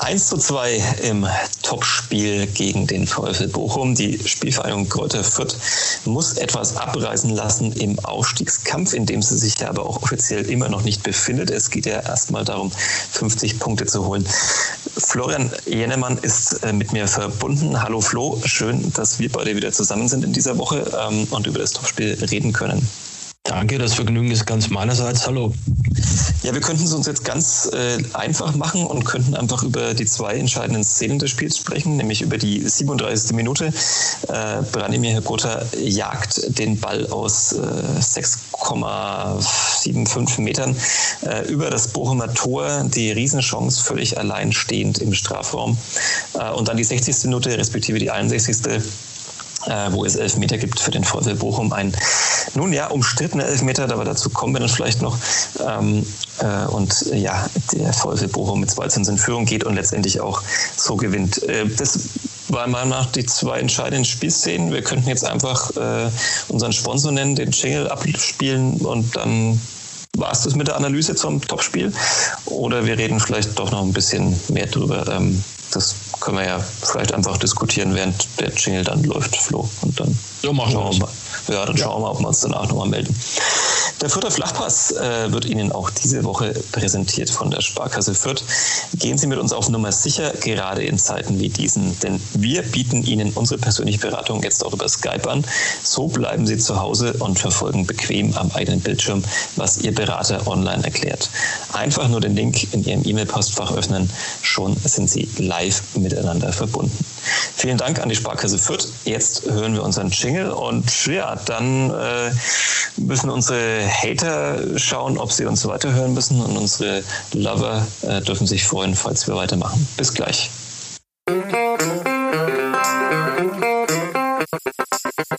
1 zu 2 im Topspiel gegen den VfL Bochum. Die Spielvereinigung Kräuter Fürth muss etwas abreißen lassen im Aufstiegskampf, in dem sie sich ja aber auch offiziell immer noch nicht befindet. Es geht ja erstmal darum, 50 Punkte zu holen. Florian Jennemann ist äh, mit mir verbunden. Hallo Flo, schön, dass wir beide wieder zusammen sind in dieser Woche ähm, und über das Topspiel reden können. Danke, das Vergnügen ist ganz meinerseits. Hallo. Ja, wir könnten es uns jetzt ganz äh, einfach machen und könnten einfach über die zwei entscheidenden Szenen des Spiels sprechen, nämlich über die 37. Minute. Äh, Branimir Hergotha jagt den Ball aus äh, 6,75 Metern äh, über das Bochumer Tor. Die Riesenchance völlig allein stehend im Strafraum. Äh, und dann die 60. Minute, respektive die 61 äh, wo es Elfmeter gibt für den VfL Bochum. Ein nun ja umstrittener Elfmeter, aber dazu kommen wir dann vielleicht noch. Ähm, äh, und ja, der VfL Bochum mit 2 in Führung geht und letztendlich auch so gewinnt. Äh, das waren meiner Meinung nach die zwei entscheidenden Spielszenen. Wir könnten jetzt einfach äh, unseren Sponsor nennen, den Jingle abspielen und dann war es das mit der Analyse zum Topspiel? Oder wir reden vielleicht doch noch ein bisschen mehr drüber. Ähm, das können wir ja vielleicht einfach diskutieren, während der Jingle dann läuft, Flo. Und dann so machen wir mal. Ja, dann schauen wir mal, ob wir uns danach nochmal melden. Der Fürther Flachpass äh, wird Ihnen auch diese Woche präsentiert von der Sparkasse Fürth. Gehen Sie mit uns auf Nummer sicher, gerade in Zeiten wie diesen, denn wir bieten Ihnen unsere persönliche Beratung jetzt auch über Skype an. So bleiben Sie zu Hause und verfolgen bequem am eigenen Bildschirm, was Ihr Berater online erklärt. Einfach nur den Link in Ihrem E-Mail-Postfach öffnen, schon sind Sie live miteinander verbunden. Vielen Dank an die Sparkasse Fürth. Jetzt hören wir unseren Jingle und ja, dann äh, müssen unsere Hater schauen, ob sie uns weiterhören müssen und unsere Lover äh, dürfen sich freuen, falls wir weitermachen. Bis gleich.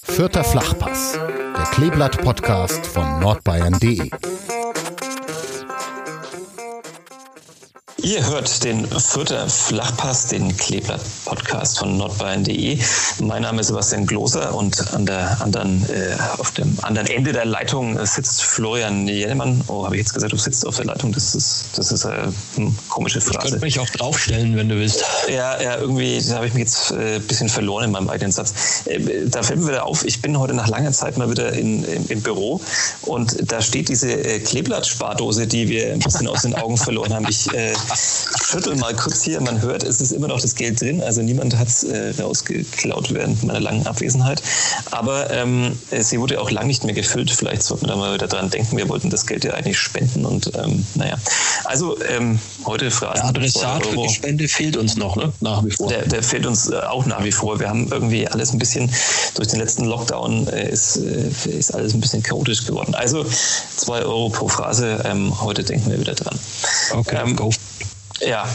Vierter Flachpass, der Kleeblatt-Podcast von nordbayern.de. Ihr hört den Fürther Flachpass, den Kleeblatt-Podcast von nordbayern.de. Mein Name ist Sebastian Gloser und an der anderen, äh, auf dem anderen Ende der Leitung sitzt Florian Jennemann. Oh, habe ich jetzt gesagt, du sitzt auf der Leitung? Das ist, das ist eine hm, komische Phrase. Ich könnte mich auch draufstellen, wenn du willst. Ja, ja irgendwie habe ich mich jetzt ein äh, bisschen verloren in meinem eigenen Satz. Äh, da fällt mir wieder auf, ich bin heute nach langer Zeit mal wieder in, im, im Büro und da steht diese äh, Kleeblatt-Spardose, die wir ein bisschen aus den Augen verloren haben. Ich äh, schüttel mal kurz hier. Man hört, es ist immer noch das Geld drin. Also niemand hat es äh, rausgeklaut während meiner langen Abwesenheit. Aber ähm, sie wurde auch lang nicht mehr gefüllt. Vielleicht sollten wir da mal wieder dran denken. Wir wollten das Geld ja eigentlich spenden. Und ähm, naja, also ähm, heute Phrasen. Der Adressat für die Spende fehlt uns noch, ne? nach wie vor. Der, der fehlt uns äh, auch nach wie vor. Wir haben irgendwie alles ein bisschen durch den letzten Lockdown äh, ist, äh, ist alles ein bisschen chaotisch geworden. Also zwei Euro pro Phrase. Ähm, heute denken wir wieder dran. Okay, ähm, go. Ja,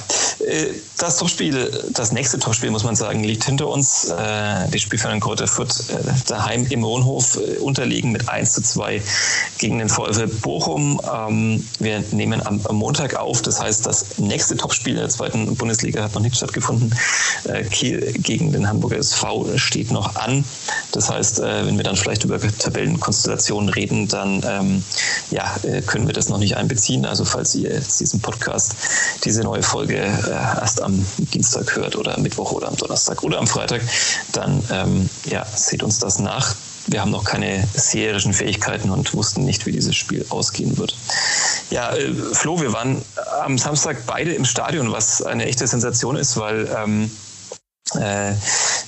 äh, das Topspiel, das nächste Topspiel, muss man sagen, liegt hinter uns. Äh, die Spielvereinigung Kräuter Fürth äh, daheim im Wohnhof unterliegen mit 1 zu 2 gegen den VfL Bochum. Ähm, wir nehmen am Montag auf, das heißt, das nächste Topspiel der zweiten Bundesliga hat noch nicht stattgefunden. Kiel gegen den Hamburger SV steht noch an. Das heißt, wenn wir dann vielleicht über Tabellenkonstellationen reden, dann ähm, ja, können wir das noch nicht einbeziehen. Also falls ihr jetzt diesen Podcast, diese neue Folge erst am Dienstag hört oder am Mittwoch oder am Donnerstag oder am Freitag, dann ähm, ja, seht uns das nach. Wir haben noch keine seherischen Fähigkeiten und wussten nicht, wie dieses Spiel ausgehen wird. Ja, äh, Flo, wir waren am Samstag beide im Stadion, was eine echte Sensation ist, weil ähm, äh,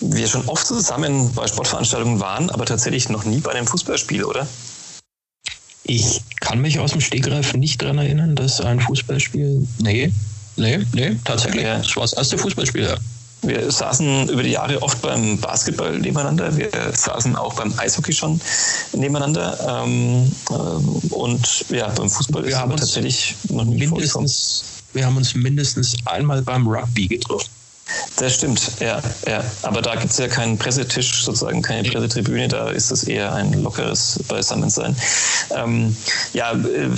wir schon oft zusammen bei Sportveranstaltungen waren, aber tatsächlich noch nie bei einem Fußballspiel, oder? Ich kann mich aus dem Stegreif nicht daran erinnern, dass ein Fußballspiel. Nee, Nee, nee, tatsächlich. Ja. Das war das erste Fußballspiel, ja. Wir saßen über die Jahre oft beim Basketball nebeneinander. Wir saßen auch beim Eishockey schon nebeneinander. Ähm, äh, und ja, beim Fußball wir ist haben tatsächlich noch nicht mindestens, Wir haben uns mindestens einmal beim Rugby getroffen. Das stimmt, ja, ja. Aber da gibt es ja keinen Pressetisch, sozusagen keine Pressetribüne, da ist es eher ein lockeres Beisammensein. Ähm, ja, äh,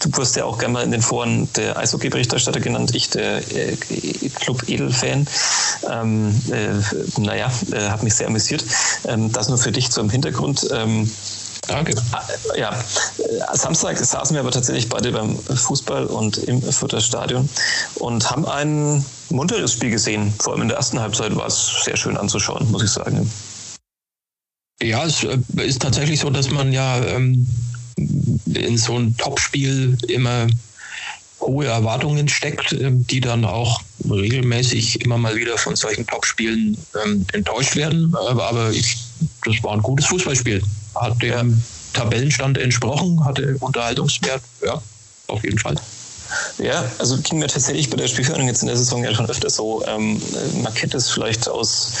du wirst ja auch gerne mal in den Foren der Eishockey-Berichterstatter genannt, ich der äh, Club Edel-Fan. Ähm, äh, naja, äh, hat mich sehr amüsiert. Ähm, das nur für dich zum Hintergrund. Ähm, Danke. Äh, ja, äh, Samstag saßen wir aber tatsächlich beide beim Fußball und im Fürther Stadion und haben ein munteres Spiel gesehen. Vor allem in der ersten Halbzeit war es sehr schön anzuschauen, muss ich sagen. Ja, es äh, ist tatsächlich so, dass man ja ähm, in so ein Topspiel immer hohe Erwartungen steckt, die dann auch regelmäßig immer mal wieder von solchen Topspielen ähm, enttäuscht werden. Aber, aber ich, das war ein gutes Fußballspiel hat ja. Tabellenstand entsprochen, hatte Unterhaltungswert, ja, auf jeden Fall. Ja, also ging mir tatsächlich bei der Spielführung jetzt in der Saison ja schon öfter so. Ähm, man kennt es vielleicht aus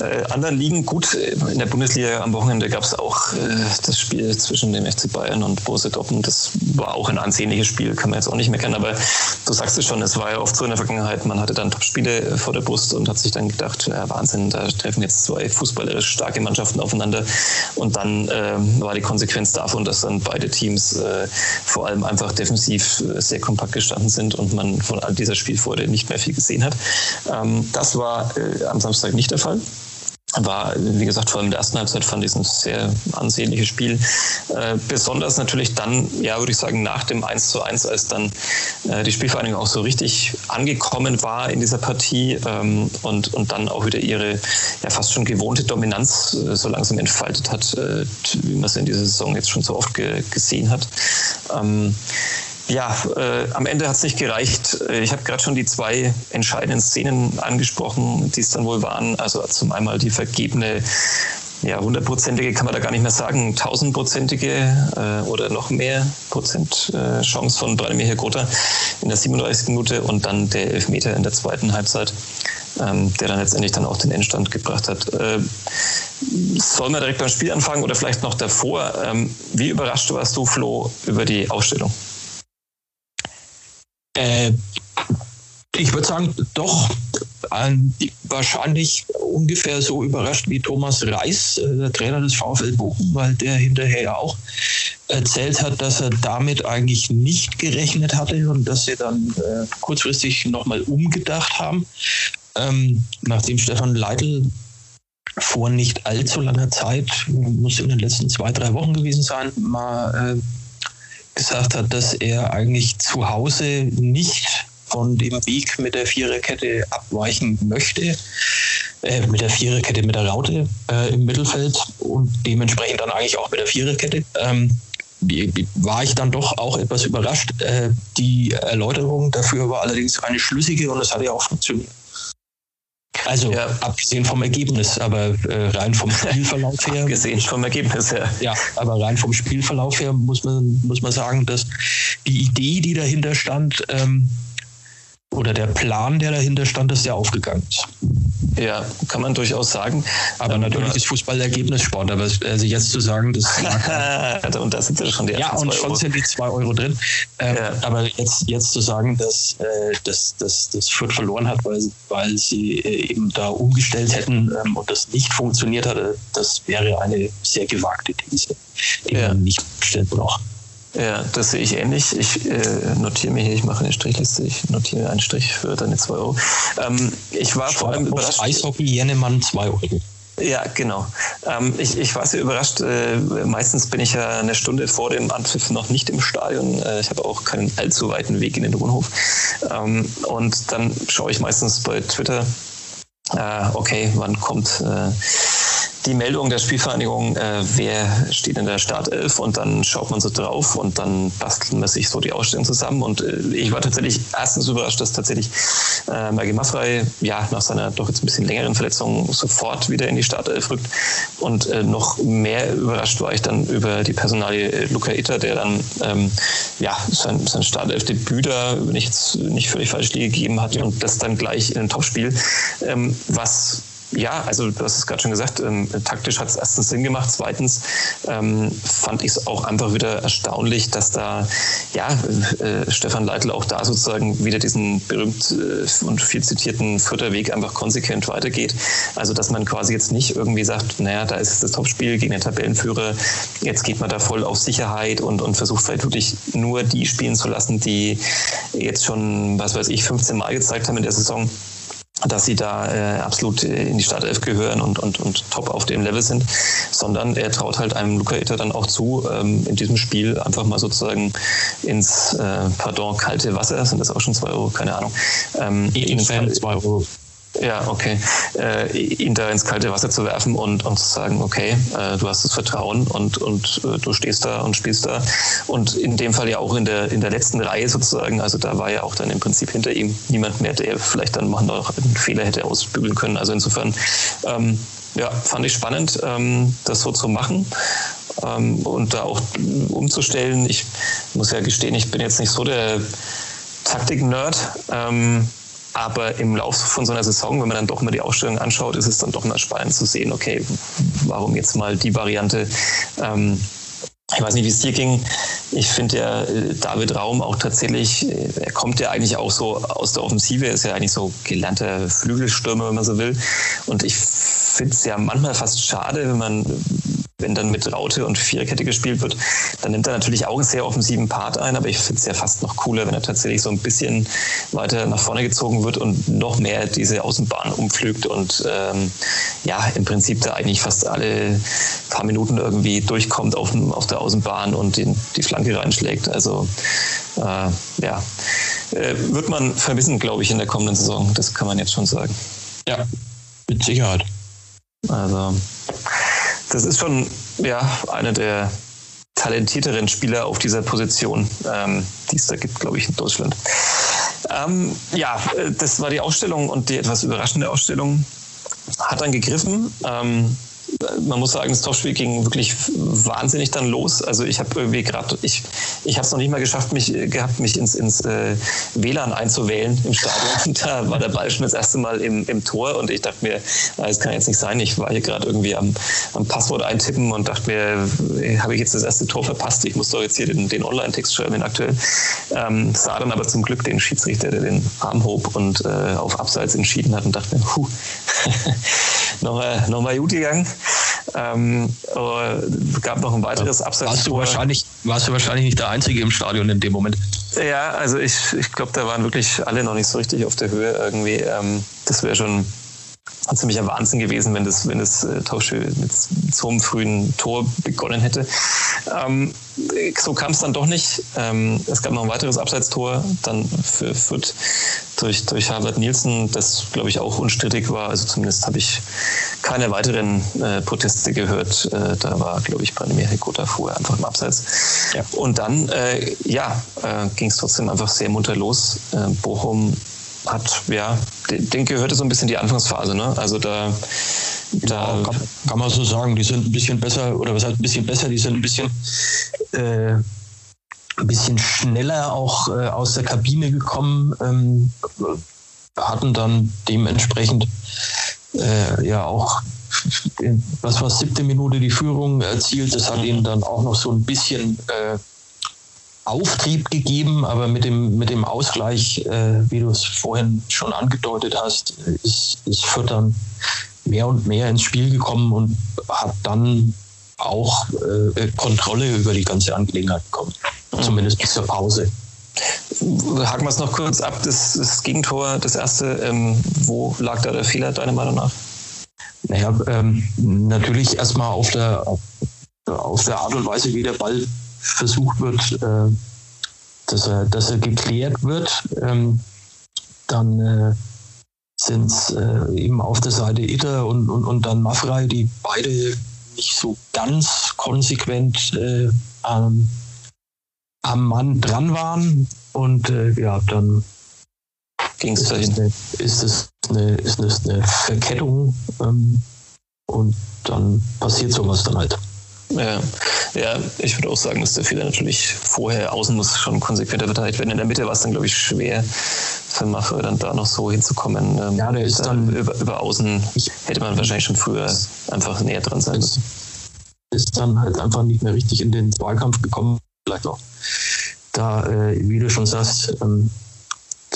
äh, anderen Ligen. Gut, in der Bundesliga am Wochenende gab es auch äh, das Spiel zwischen dem FC Bayern und Borussia Dortmund. Das war auch ein ansehnliches Spiel, kann man jetzt auch nicht meckern. Aber du sagst es schon, es war ja oft so in der Vergangenheit, man hatte dann Top-Spiele vor der Brust und hat sich dann gedacht, ja, Wahnsinn, da treffen jetzt zwei fußballerisch starke Mannschaften aufeinander. Und dann äh, war die Konsequenz davon, dass dann beide Teams äh, vor allem einfach defensiv äh, sehr kompakt kompakt gestanden sind und man von all dieser Spielfreude nicht mehr viel gesehen hat. Ähm, das war äh, am Samstag nicht der Fall war, wie gesagt, vor allem in der ersten Halbzeit fand ich ein sehr ansehnliches Spiel. Äh, besonders natürlich dann, ja, würde ich sagen, nach dem 1 zu 1, als dann äh, die Spielvereinigung auch so richtig angekommen war in dieser Partie ähm, und, und dann auch wieder ihre ja fast schon gewohnte Dominanz äh, so langsam entfaltet hat, äh, wie man es in dieser Saison jetzt schon so oft ge gesehen hat. Ähm, ja, äh, am Ende hat es nicht gereicht. Äh, ich habe gerade schon die zwei entscheidenden Szenen angesprochen, die es dann wohl waren. Also zum einmal die vergebene ja, hundertprozentige kann man da gar nicht mehr sagen, tausendprozentige äh, oder noch mehr Prozent äh, Chance von Branimir Grota in der 37. Minute und dann der Elfmeter in der zweiten Halbzeit, ähm, der dann letztendlich dann auch den Endstand gebracht hat. Äh, sollen wir direkt beim Spiel anfangen oder vielleicht noch davor? Ähm, wie überrascht warst du, Flo, über die Aufstellung? Äh, ich würde sagen, doch äh, wahrscheinlich ungefähr so überrascht wie Thomas Reis, äh, der Trainer des VfL Bochum, weil der hinterher ja auch erzählt hat, dass er damit eigentlich nicht gerechnet hatte und dass sie dann äh, kurzfristig nochmal umgedacht haben. Ähm, nachdem Stefan Leitl vor nicht allzu langer Zeit, muss in den letzten zwei, drei Wochen gewesen sein, mal äh, gesagt hat, dass er eigentlich zu Hause nicht von dem Weg mit der Viererkette abweichen möchte, äh, mit der Viererkette mit der Raute äh, im Mittelfeld und dementsprechend dann eigentlich auch mit der Viererkette. Ähm, war ich dann doch auch etwas überrascht. Äh, die Erläuterung dafür war allerdings eine schlüssige und es hat ja auch funktioniert. Also ja. abgesehen vom Ergebnis, aber äh, rein vom Spielverlauf her. abgesehen vom Ergebnis, ja. Ja, aber rein vom Spielverlauf her muss man, muss man sagen, dass die Idee, die dahinter stand, ähm, oder der Plan, der dahinter stand, ist ja aufgegangen ist. Ja, kann man durchaus sagen. Aber ähm, natürlich ist Fußball Ergebnissport. Aber also jetzt zu sagen, das und da sind ja schon die Ja, und schon sind die zwei Euro drin. Ähm, ja. Aber jetzt, jetzt zu sagen, dass, äh, dass, dass das Fürth verloren hat, weil, weil sie äh, eben da umgestellt hätten ähm, und das nicht funktioniert hatte, das wäre eine sehr gewagte These, die ja. man nicht stellen braucht. Ja, das sehe ich ähnlich. Ich äh, notiere mir hier, ich mache eine Strichliste, ich notiere einen Strich für deine 2 Euro. Ähm, ich war vor allem überrascht. Eishockey Jennemann 2 Euro. Ja, genau. Ähm, ich, ich war sehr überrascht. Äh, meistens bin ich ja eine Stunde vor dem Anpfiff noch nicht im Stadion. Äh, ich habe auch keinen allzu weiten Weg in den Wohnhof. Ähm, und dann schaue ich meistens bei Twitter, äh, okay, wann kommt äh, die Meldung der Spielvereinigung, äh, wer steht in der Startelf und dann schaut man so drauf und dann bastelt man sich so die Ausstellung zusammen. Und äh, ich war tatsächlich erstens überrascht, dass tatsächlich äh, Maggie Maffrey ja nach seiner doch jetzt ein bisschen längeren Verletzung sofort wieder in die Startelf rückt. Und äh, noch mehr überrascht war ich dann über die Personalie äh, Luca Itter, der dann ähm, ja sein, sein Startelf-Debüt da, wenn ich jetzt nicht völlig falsch liege, gegeben hat und das dann gleich in ein Topspiel, ähm, was ja, also du hast es gerade schon gesagt, ähm, taktisch hat es erstens Sinn gemacht. Zweitens ähm, fand ich es auch einfach wieder erstaunlich, dass da ja äh, Stefan Leitl auch da sozusagen wieder diesen berühmt äh, und viel zitierten vierter Weg einfach konsequent weitergeht. Also dass man quasi jetzt nicht irgendwie sagt, naja, da ist das Topspiel gegen den Tabellenführer, jetzt geht man da voll auf Sicherheit und, und versucht vielleicht wirklich nur die spielen zu lassen, die jetzt schon, was weiß ich, 15 Mal gezeigt haben in der Saison dass sie da äh, absolut in die Startelf gehören und, und, und top auf dem Level sind, sondern er traut halt einem Luca Itter dann auch zu, ähm, in diesem Spiel einfach mal sozusagen ins, äh, pardon, kalte Wasser, sind das auch schon zwei Euro, keine Ahnung. Ähm, in zwei Euro. Ja, okay. Äh, ihn da ins kalte Wasser zu werfen und, und zu sagen, okay, äh, du hast das Vertrauen und, und äh, du stehst da und spielst da. Und in dem Fall ja auch in der, in der letzten Reihe sozusagen, also da war ja auch dann im Prinzip hinter ihm niemand mehr, der vielleicht dann noch einen Fehler hätte ausbügeln können. Also insofern, ähm, ja, fand ich spannend, ähm, das so zu machen. Ähm, und da auch umzustellen. Ich muss ja gestehen, ich bin jetzt nicht so der Taktik-Nerd. Ähm, aber im Laufe von so einer Saison, wenn man dann doch mal die Ausstellung anschaut, ist es dann doch mal spannend zu sehen, okay, warum jetzt mal die Variante? Ähm, ich weiß nicht, wie es dir ging. Ich finde ja äh, David Raum auch tatsächlich, äh, er kommt ja eigentlich auch so aus der Offensive, ist ja eigentlich so gelernter Flügelstürmer, wenn man so will. Und ich finde es ja manchmal fast schade, wenn man wenn dann mit Raute und Viererkette gespielt wird, dann nimmt er natürlich auch einen sehr offensiven Part ein, aber ich finde es ja fast noch cooler, wenn er tatsächlich so ein bisschen weiter nach vorne gezogen wird und noch mehr diese Außenbahn umflügt und ähm, ja, im Prinzip da eigentlich fast alle paar Minuten irgendwie durchkommt auf, auf der Außenbahn und den, die Flanke reinschlägt. Also äh, ja, äh, wird man vermissen, glaube ich, in der kommenden Saison. Das kann man jetzt schon sagen. Ja, mit Sicherheit. Also das ist schon ja, einer der talentierteren Spieler auf dieser Position, ähm, die es da gibt, glaube ich, in Deutschland. Ähm, ja, äh, das war die Ausstellung und die etwas überraschende Ausstellung hat dann gegriffen. Ähm, man muss sagen, das Topspiel ging wirklich wahnsinnig dann los. Also ich habe irgendwie gerade, ich, ich habe es noch nicht mal geschafft, mich gehabt, mich ins, ins äh, WLAN einzuwählen im Stadion. da war der Ball schon das erste Mal im, im Tor und ich dachte mir, das kann jetzt nicht sein. Ich war hier gerade irgendwie am, am Passwort eintippen und dachte mir, habe ich jetzt das erste Tor verpasst? Ich muss doch jetzt hier den, den Online-Text schreiben, den aktuell. Ähm, sah dann aber zum Glück den Schiedsrichter, der den Arm hob und äh, auf Abseits entschieden hat und dachte mir, puh, nochmal noch mal gut gegangen. Ähm, es gab noch ein weiteres Abseits. Warst du, wahrscheinlich, warst du wahrscheinlich nicht der Einzige im Stadion in dem Moment? Ja, also ich, ich glaube, da waren wirklich alle noch nicht so richtig auf der Höhe irgendwie. Ähm, das wäre schon ein ziemlicher Wahnsinn gewesen, wenn das, wenn das äh, Tauschspiel mit so einem frühen Tor begonnen hätte. Ähm, so kam es dann doch nicht. Ähm, es gab noch ein weiteres Abseitstor dann für Fürth durch, durch Harvard Nielsen, das glaube ich auch unstrittig war. Also zumindest habe ich keine weiteren äh, Proteste gehört. Äh, da war, glaube ich, Branimir Hekota vorher einfach im Abseits. Ja. Und dann, äh, ja, äh, ging es trotzdem einfach sehr munter los. Äh, Bochum hat, ja, den gehörte so ein bisschen die Anfangsphase. Ne? Also da, da ja, kann, kann, man so sagen, die sind ein bisschen besser, oder was heißt ein bisschen besser, die sind ein bisschen, äh, ein bisschen schneller auch äh, aus der Kabine gekommen, ähm, hatten dann dementsprechend äh, ja auch was war siebte Minute die Führung erzielt. Das hat ihnen dann auch noch so ein bisschen äh, Auftrieb gegeben, aber mit dem, mit dem Ausgleich, äh, wie du es vorhin schon angedeutet hast, ist, ist Fürth dann mehr und mehr ins Spiel gekommen und hat dann auch äh, Kontrolle über die ganze Angelegenheit bekommen. Mhm. Zumindest bis zur Pause. Haken wir es noch kurz ab, das, das Gegentor, das erste, ähm, wo lag da der Fehler deiner Meinung nach? Naja, ähm, natürlich erstmal auf der, auf der Art und Weise, wie der Ball versucht wird, äh, dass, er, dass er geklärt wird. Ähm, dann äh, sind es äh, eben auf der Seite Itter und, und, und dann Mafrei, die beide nicht so ganz konsequent äh, am, am Mann dran waren. Und äh, ja, dann ging es dahin. ist es eine, ist es eine Verkettung ähm, und dann passiert sowas dann halt. Ja, ja, ich würde auch sagen, dass der Fehler natürlich vorher außen muss schon konsequenter verteidigt werden. In der Mitte war es dann, glaube ich, schwer für Maffei dann da noch so hinzukommen. Ähm, ja, der ist dann über, über außen hätte man wahrscheinlich schon früher einfach näher dran sein müssen. Ist dann halt einfach nicht mehr richtig in den Wahlkampf gekommen, vielleicht auch. Da, äh, wie du schon sagst, ähm,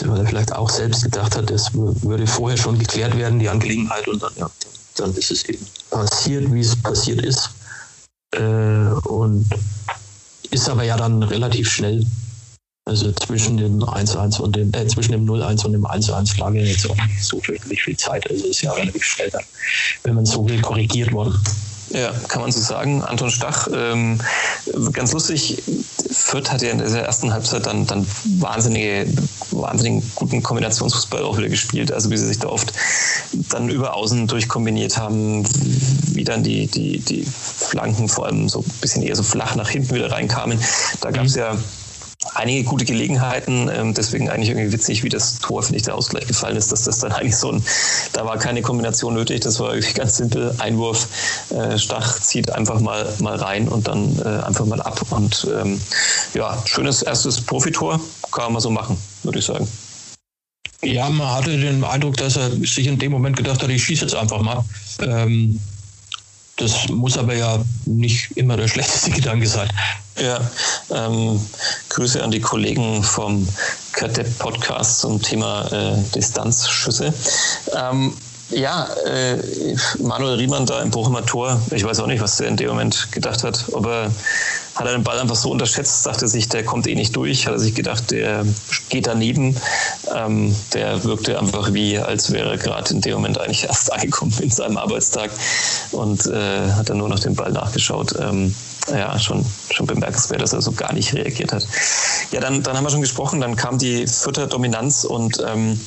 weil er vielleicht auch selbst gedacht hat, es würde vorher schon geklärt werden, die Angelegenheit, und dann, ja, dann ist es eben passiert, wie es passiert ist. Äh, und ist aber ja dann relativ schnell. Also zwischen dem 1-1 und dem, äh, zwischen dem 0-1 und dem 1-1 lag ja jetzt auch nicht so fürchterlich viel Zeit. Also ist ja relativ schnell dann, wenn man so will, korrigiert worden. Ja, kann man so sagen. Anton Stach, ähm, ganz lustig, Fürth hat ja in der ersten Halbzeit dann, dann wahnsinnige, wahnsinnig guten Kombinationsfußball auch wieder gespielt. Also wie sie sich da oft dann über Außen durchkombiniert haben, wie dann die, die, die Flanken vor allem so ein bisschen eher so flach nach hinten wieder reinkamen. Da gab es mhm. ja einige gute Gelegenheiten. Ähm, deswegen eigentlich irgendwie witzig, wie das Tor, finde ich, der Ausgleich gefallen ist, dass das dann eigentlich so ein, da war keine Kombination nötig. Das war irgendwie ganz simpel. Einwurf, äh, Stach zieht einfach mal, mal rein und dann äh, einfach mal ab. Und ähm, ja, schönes erstes Profitor. Kann man so machen, würde ich sagen. Ja, man hatte den Eindruck, dass er sich in dem Moment gedacht hat, ich schieße jetzt einfach mal. Ähm, das muss aber ja nicht immer der schlechteste Gedanke sein. Ja, ähm, Grüße an die Kollegen vom Kadepp Podcast zum Thema äh, Distanzschüsse. Ähm, ja, äh, Manuel Riemann da im Bochumer Tor, ich weiß auch nicht, was der in dem Moment gedacht hat, ob er hat er den Ball einfach so unterschätzt, dachte sich, der kommt eh nicht durch, hat er sich gedacht, der geht daneben. Ähm, der wirkte einfach wie, als wäre er gerade in dem Moment eigentlich erst angekommen in seinem Arbeitstag und äh, hat dann nur noch den Ball nachgeschaut. Ähm, ja, schon, schon bemerkenswert, dass er so gar nicht reagiert hat. Ja, dann, dann haben wir schon gesprochen, dann kam die vierte Dominanz und ähm,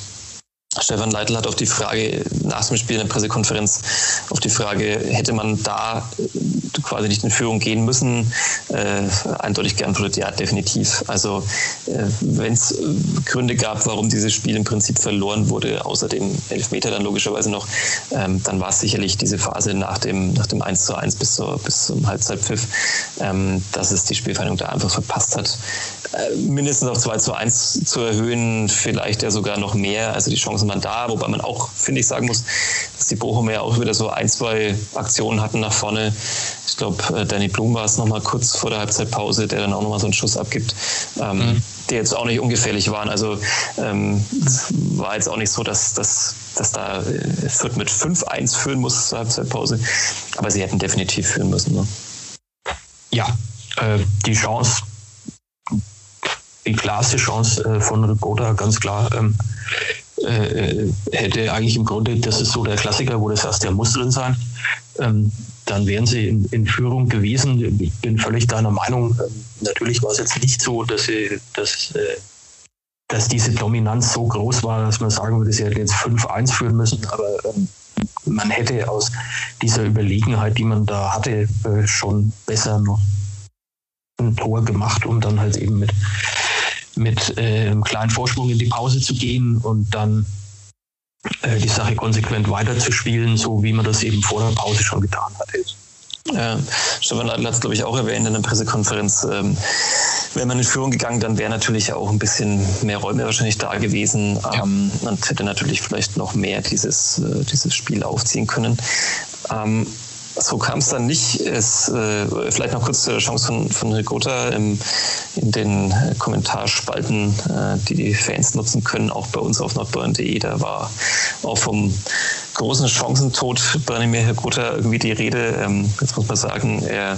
Stefan Leitl hat auf die Frage nach dem Spiel in der Pressekonferenz auf die Frage, hätte man da äh, quasi nicht in Führung gehen müssen, äh, eindeutig geantwortet, ja, definitiv. Also äh, wenn es äh, Gründe gab, warum dieses Spiel im Prinzip verloren wurde, außer dem Elfmeter dann logischerweise noch, ähm, dann war es sicherlich diese Phase nach dem, nach dem 1 zu 1 bis, zur, bis zum Halbzeitpfiff, ähm, dass es die Spielvereinigung da einfach verpasst hat. Äh, mindestens auf 2 zu 1 zu erhöhen, vielleicht ja sogar noch mehr. Also die Chancen waren da, wobei man auch, finde ich, sagen muss, dass die Bochumer ja auch wieder so ein, zwei Aktionen hatten nach vorne. Ich glaube, äh, Danny Blum war es nochmal kurz vor der Halbzeitpause, der dann auch nochmal so einen Schuss abgibt. Ähm, mhm. Die jetzt auch nicht ungefährlich waren. Also ähm, war jetzt auch nicht so, dass, dass, dass da äh, Fürth mit 5-1 führen muss zur Halbzeitpause. Aber sie hätten definitiv führen müssen. Ne? Ja, äh, die Chance die klarste Chance äh, von Rigoda, ganz klar. Ähm, äh, hätte eigentlich im Grunde, das ist so der Klassiker, wo das heißt, der muss drin sein. Ähm, dann wären sie in, in, Führung gewesen. Ich bin völlig deiner Meinung. Ähm, natürlich war es jetzt nicht so, dass, sie, dass, äh, dass diese Dominanz so groß war, dass man sagen würde, sie hätten jetzt 5-1 führen müssen. Aber ähm, man hätte aus dieser Überlegenheit, die man da hatte, äh, schon besser noch ein Tor gemacht, um dann halt eben mit mit äh, einem kleinen Vorsprung in die Pause zu gehen und dann äh, die Sache konsequent weiterzuspielen, so wie man das eben vor der Pause schon getan hatte. Ja, Stefan Leitl hat es, glaube ich, auch erwähnt in der Pressekonferenz. Ähm, wäre man in Führung gegangen, dann wäre natürlich auch ein bisschen mehr Räume wahrscheinlich da gewesen. Ja. Ähm, man hätte natürlich vielleicht noch mehr dieses, äh, dieses Spiel aufziehen können. Ähm, so kam es dann nicht. Es, äh, vielleicht noch kurz zur Chance von, von Rigota im, in den Kommentarspalten, äh, die die Fans nutzen können, auch bei uns auf nordbayern.de. Da war auch vom großen Chancentod Branimir Rigota irgendwie die Rede. Ähm, jetzt muss man sagen, er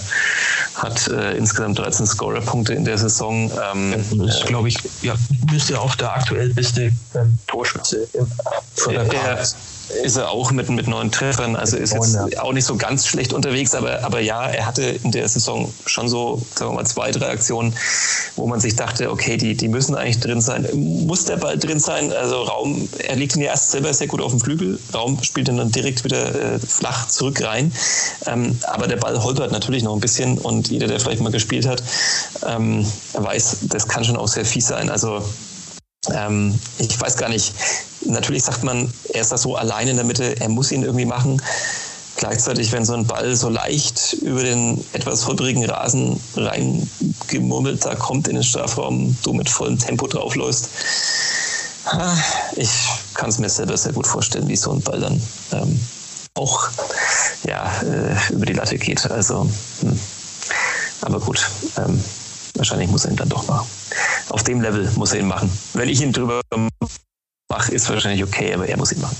hat äh, insgesamt 13 Scorer-Punkte in der Saison. Ähm, das ist, glaube ich, ja, müsste auch der aktuell beste ähm, Torschütze im Förderpark ist er auch mit, mit neun Treffern. Also ist jetzt auch nicht so ganz schlecht unterwegs, aber, aber ja, er hatte in der Saison schon so, sagen wir mal, zwei, drei Aktionen, wo man sich dachte, okay, die, die müssen eigentlich drin sein. Muss der Ball drin sein? Also Raum, er liegt ihn ja erst selber sehr gut auf dem Flügel, Raum spielt ihn dann direkt wieder äh, flach zurück rein. Ähm, aber der Ball holpert natürlich noch ein bisschen und jeder, der vielleicht mal gespielt hat, ähm, weiß, das kann schon auch sehr fies sein. Also ähm, ich weiß gar nicht, natürlich sagt man, er ist da so allein in der Mitte, er muss ihn irgendwie machen. gleichzeitig, wenn so ein Ball so leicht über den etwas holprigen Rasen reingemurmelt da kommt in den Strafraum, du mit vollem Tempo draufläufst, ich kann es mir selber sehr gut vorstellen, wie so ein Ball dann ähm, auch ja, äh, über die Latte geht. Also, hm. aber gut, ähm, wahrscheinlich muss er ihn dann doch machen. Auf dem Level muss er ihn machen. Wenn ich ihn drüber mache, ist wahrscheinlich okay, aber er muss ihn machen.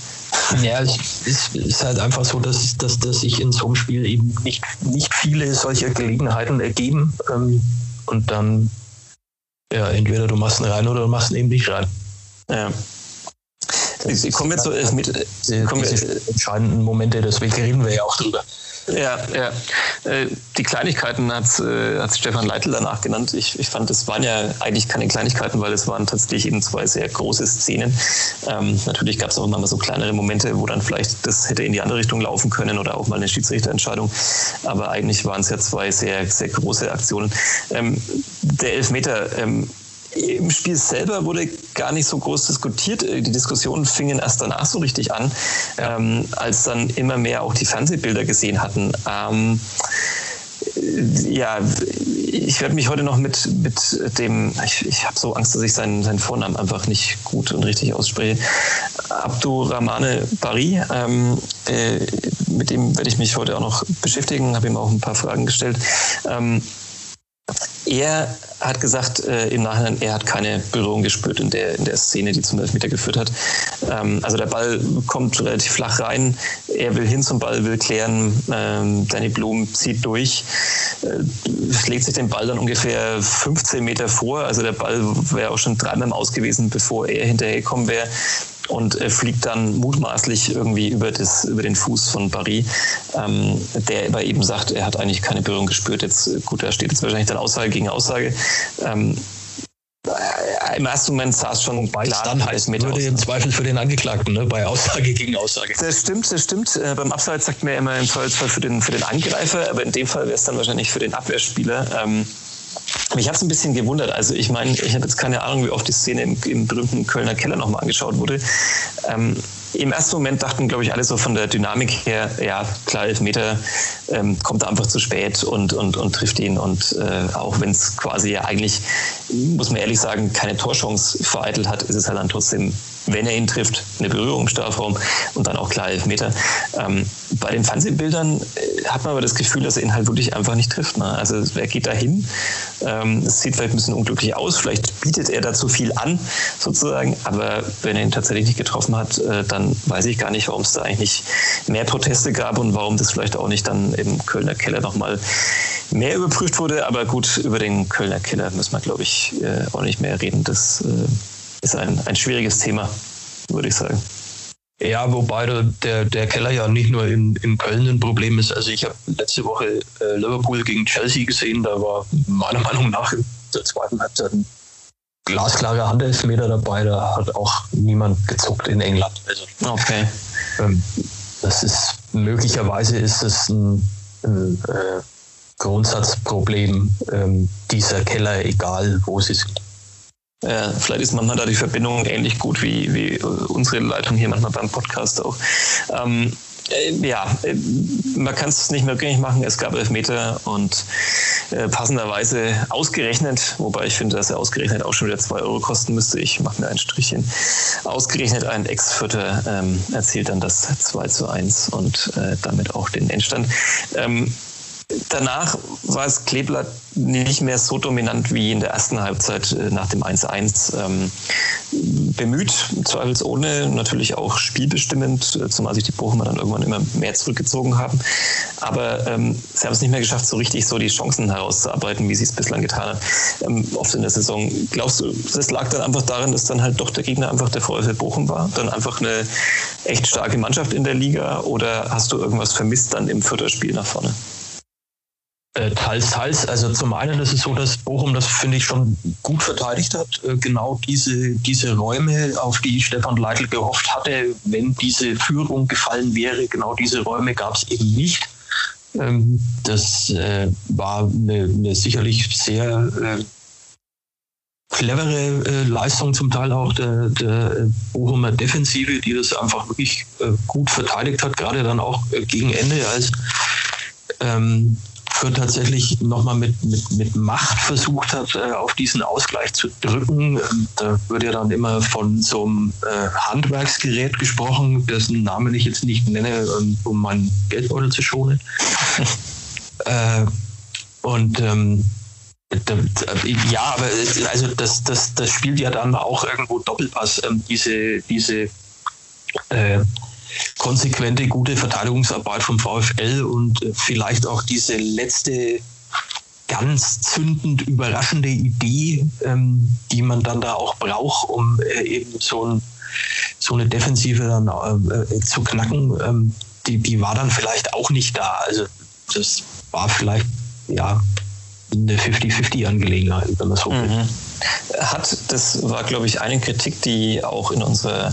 Ja, es ist, halt einfach so, dass, dass, dass sich in so einem Spiel eben nicht, nicht viele solcher Gelegenheiten ergeben. Ähm, und dann, ja, entweder du machst ihn rein oder du machst ihn eben nicht rein. Ja. Kommen wir zu Elfmeter. Kommen wir, entscheidenden Momente, deswegen reden wir ja auch drüber. Ja, ja. Äh, die Kleinigkeiten hat, äh, hat Stefan Leitl danach genannt. Ich, ich fand, das waren ja eigentlich keine Kleinigkeiten, weil es waren tatsächlich eben zwei sehr große Szenen. Ähm, natürlich gab es auch immer mal so kleinere Momente, wo dann vielleicht das hätte in die andere Richtung laufen können oder auch mal eine Schiedsrichterentscheidung. Aber eigentlich waren es ja zwei sehr, sehr große Aktionen. Ähm, der Elfmeter, ähm, im Spiel selber wurde gar nicht so groß diskutiert. Äh, die Diskussionen fingen erst danach so richtig an, ähm, als dann immer mehr auch die Fernsehbilder gesehen hatten. Ähm, ja, ich werde mich heute noch mit, mit dem, ich, ich habe so Angst, dass ich seinen, seinen Vornamen einfach nicht gut und richtig ausspreche. Abdurrahmane Bari, ähm, äh, mit dem werde ich mich heute auch noch beschäftigen, habe ihm auch ein paar Fragen gestellt. Ähm, er hat gesagt äh, im Nachhinein, er hat keine Berührung gespürt in der, in der Szene, die zum Elfmeter geführt hat. Ähm, also der Ball kommt relativ flach rein. Er will hin zum Ball, will klären. Ähm, Danny Blum zieht durch, äh, legt sich den Ball dann ungefähr 15 Meter vor. Also der Ball wäre auch schon dreimal Aus gewesen, bevor er hinterhergekommen wäre und äh, fliegt dann mutmaßlich irgendwie über, das, über den Fuß von Barry, ähm, der aber eben sagt, er hat eigentlich keine Berührung gespürt. Jetzt, äh, gut, da steht jetzt wahrscheinlich dann Aussage gegen Aussage. Ähm, äh, im ersten Moment sah es schon Wobei klar dann heißt, würde aus. im Zweifel für den Angeklagten, ne? bei Aussage gegen Aussage. Das stimmt, das stimmt. Äh, beim Abseits sagt man ja immer im Zweifelsfall für den, für den Angreifer, aber in dem Fall wäre es dann wahrscheinlich für den Abwehrspieler. Ähm, mich hat es ein bisschen gewundert. Also ich meine, ich habe jetzt keine Ahnung, wie oft die Szene im, im berühmten Kölner Keller nochmal angeschaut wurde. Ähm, Im ersten Moment dachten, glaube ich, alle so von der Dynamik her, ja, klar, Elfmeter ähm, kommt einfach zu spät und, und, und trifft ihn. Und äh, auch wenn es quasi ja eigentlich, muss man ehrlich sagen, keine Torchance vereitelt hat, ist es halt dann trotzdem wenn er ihn trifft, eine Berührung im Strafraum und dann auch klar Elfmeter. Ähm, bei den Fernsehbildern äh, hat man aber das Gefühl, dass er ihn halt wirklich einfach nicht trifft. Ne? Also er geht da hin, ähm, es sieht vielleicht ein bisschen unglücklich aus, vielleicht bietet er dazu viel an, sozusagen, aber wenn er ihn tatsächlich nicht getroffen hat, äh, dann weiß ich gar nicht, warum es da eigentlich nicht mehr Proteste gab und warum das vielleicht auch nicht dann im Kölner Keller nochmal mehr überprüft wurde. Aber gut, über den Kölner Keller müssen wir, glaube ich, äh, auch nicht mehr reden. Das ist ein, ein schwieriges Thema, würde ich sagen. Ja, wobei der, der Keller ja nicht nur in, in Köln ein Problem ist. Also ich habe letzte Woche äh, Liverpool gegen Chelsea gesehen, da war meiner Meinung nach in der zweiten Halbzeit ein glasklarer Handelfmeter dabei, da hat auch niemand gezuckt in England. Also, okay. Ähm, das ist möglicherweise ist es ein, ein äh, Grundsatzproblem ähm, dieser Keller, egal wo sie sind. Äh, vielleicht ist manchmal da die Verbindung ähnlich gut wie, wie unsere Leitung hier manchmal beim Podcast auch. Ähm, äh, ja, äh, man kann es nicht mehr rückgängig machen. Es gab Elfmeter und äh, passenderweise ausgerechnet, wobei ich finde, dass er ausgerechnet auch schon wieder zwei Euro kosten müsste. Ich mache mir ein Strichchen. Ausgerechnet ein Ex-Vierter ähm, erzielt dann das 2 zu 1 und äh, damit auch den Endstand. Ähm, Danach war es Kleeblatt nicht mehr so dominant wie in der ersten Halbzeit äh, nach dem 1-1. Ähm, bemüht, zweifelsohne, natürlich auch spielbestimmend, äh, zumal sich die Bochumer dann irgendwann immer mehr zurückgezogen haben. Aber ähm, sie haben es nicht mehr geschafft, so richtig so die Chancen herauszuarbeiten, wie sie es bislang getan haben, ähm, oft in der Saison. Glaubst du, das lag dann einfach daran, dass dann halt doch der Gegner einfach der VfL Bochum war? Dann einfach eine echt starke Mannschaft in der Liga? Oder hast du irgendwas vermisst dann im vierten Spiel nach vorne? Äh, teils, teils. Also zum einen ist es so, dass Bochum das, finde ich, schon gut verteidigt hat. Äh, genau diese, diese Räume, auf die Stefan Leitl gehofft hatte, wenn diese Führung gefallen wäre, genau diese Räume gab es eben nicht. Ähm, das äh, war eine, eine sicherlich sehr clevere Leistung zum Teil auch der, der Bochumer Defensive, die das einfach wirklich gut verteidigt hat, gerade dann auch gegen Ende, als ähm, Fürth tatsächlich nochmal mit, mit, mit Macht versucht hat, äh, auf diesen Ausgleich zu drücken. Ähm, da wird ja dann immer von so einem äh, Handwerksgerät gesprochen, dessen Namen ich jetzt nicht nenne, ähm, um meinen Geldbeutel zu schonen. äh, und ähm, ja, aber also das, das, das spielt ja dann auch irgendwo Doppelpass, diese, diese äh, konsequente, gute Verteidigungsarbeit vom VfL und äh, vielleicht auch diese letzte ganz zündend überraschende Idee, ähm, die man dann da auch braucht, um äh, eben so, ein, so, eine Defensive dann äh, äh zu knacken, ähm, die, die war dann vielleicht auch nicht da. Also das war vielleicht ja eine 50-50-Angelegenheit, wenn man so will. Mhm hat, das war, glaube ich, eine Kritik, die auch in unserer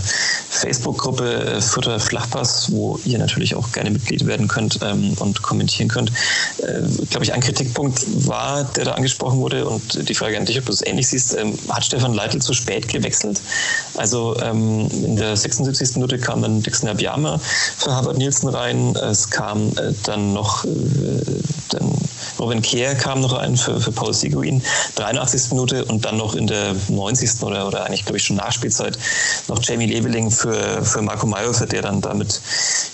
Facebook-Gruppe Futter Flachpass, wo ihr natürlich auch gerne Mitglied werden könnt ähm, und kommentieren könnt, äh, glaube ich, ein Kritikpunkt war, der da angesprochen wurde und die Frage an dich, ob du es ähnlich siehst, ähm, hat Stefan Leitl zu spät gewechselt? Also ähm, in der 76. Minute kam dann Dixon Abiyama für Harvard Nielsen rein, es kam äh, dann noch äh, dann Robin Kehr kam noch rein für, für Paul Seguin, 83. Minute und dann noch in der 90. oder, oder eigentlich, glaube ich, schon Nachspielzeit noch Jamie Leveling für, für Marco Mayhofer, der dann damit